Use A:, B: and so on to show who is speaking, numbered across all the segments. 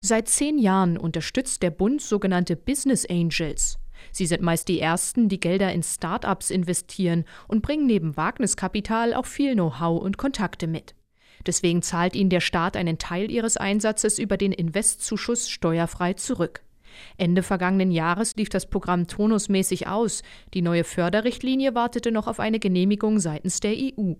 A: Seit zehn Jahren unterstützt der Bund sogenannte Business Angels. Sie sind meist die Ersten, die Gelder in Start-ups investieren und bringen neben Wagniskapital auch viel Know-how und Kontakte mit. Deswegen zahlt ihnen der Staat einen Teil ihres Einsatzes über den Investzuschuss steuerfrei zurück. Ende vergangenen Jahres lief das Programm tonusmäßig aus. Die neue Förderrichtlinie wartete noch auf eine Genehmigung seitens der EU.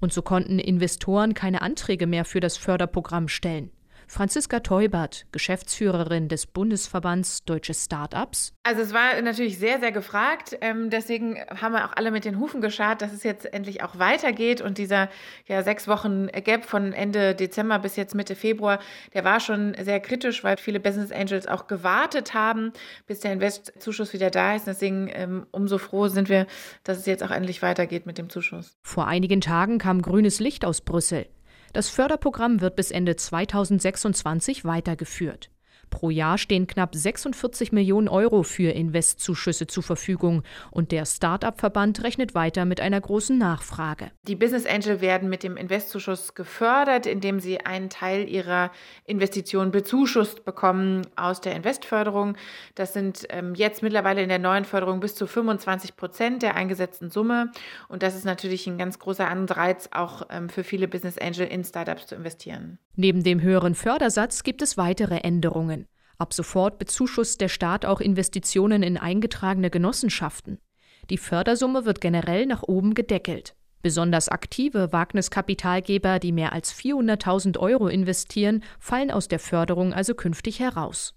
A: Und so konnten Investoren keine Anträge mehr für das Förderprogramm stellen. Franziska Teubert, Geschäftsführerin des Bundesverbands Deutsche Start-ups.
B: Also es war natürlich sehr, sehr gefragt. Ähm, deswegen haben wir auch alle mit den Hufen geschart, dass es jetzt endlich auch weitergeht. Und dieser ja, sechs Wochen Gap von Ende Dezember bis jetzt Mitte Februar, der war schon sehr kritisch, weil viele Business Angels auch gewartet haben, bis der Investzuschuss wieder da ist. Deswegen ähm, umso froh sind wir, dass es jetzt auch endlich weitergeht mit dem Zuschuss.
A: Vor einigen Tagen kam grünes Licht aus Brüssel. Das Förderprogramm wird bis Ende 2026 weitergeführt. Pro Jahr stehen knapp 46 Millionen Euro für Investzuschüsse zur Verfügung und der Start-up-Verband rechnet weiter mit einer großen Nachfrage.
B: Die Business Angel werden mit dem Investzuschuss gefördert, indem sie einen Teil ihrer Investitionen bezuschusst bekommen aus der Investförderung. Das sind ähm, jetzt mittlerweile in der neuen Förderung bis zu 25 Prozent der eingesetzten Summe und das ist natürlich ein ganz großer Anreiz auch ähm, für viele Business Angel in Startups zu investieren.
A: Neben dem höheren Fördersatz gibt es weitere Änderungen. Ab sofort bezuschusst der Staat auch Investitionen in eingetragene Genossenschaften. Die Fördersumme wird generell nach oben gedeckelt. Besonders aktive Wagniskapitalgeber, die mehr als 400.000 Euro investieren, fallen aus der Förderung also künftig heraus.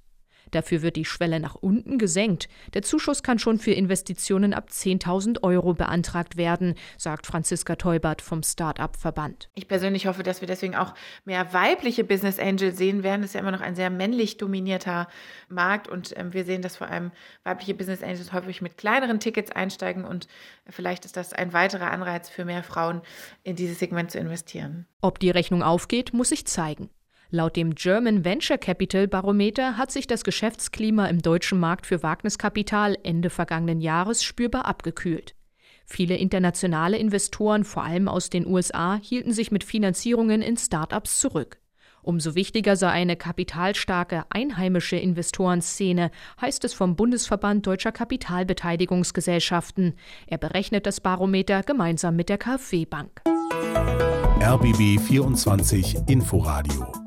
A: Dafür wird die Schwelle nach unten gesenkt. Der Zuschuss kann schon für Investitionen ab 10.000 Euro beantragt werden, sagt Franziska Teubert vom Start-up-Verband.
B: Ich persönlich hoffe, dass wir deswegen auch mehr weibliche Business Angels sehen werden. Das ist ja immer noch ein sehr männlich dominierter Markt und ähm, wir sehen, dass vor allem weibliche Business Angels häufig mit kleineren Tickets einsteigen und vielleicht ist das ein weiterer Anreiz für mehr Frauen, in dieses Segment zu investieren.
A: Ob die Rechnung aufgeht, muss sich zeigen. Laut dem German Venture Capital Barometer hat sich das Geschäftsklima im deutschen Markt für Wagniskapital Ende vergangenen Jahres spürbar abgekühlt. Viele internationale Investoren, vor allem aus den USA, hielten sich mit Finanzierungen in Start-ups zurück. Umso wichtiger sei eine kapitalstarke einheimische Investorenszene, heißt es vom Bundesverband Deutscher Kapitalbeteiligungsgesellschaften. Er berechnet das Barometer gemeinsam mit der KfW Bank.
C: RBB 24 Inforadio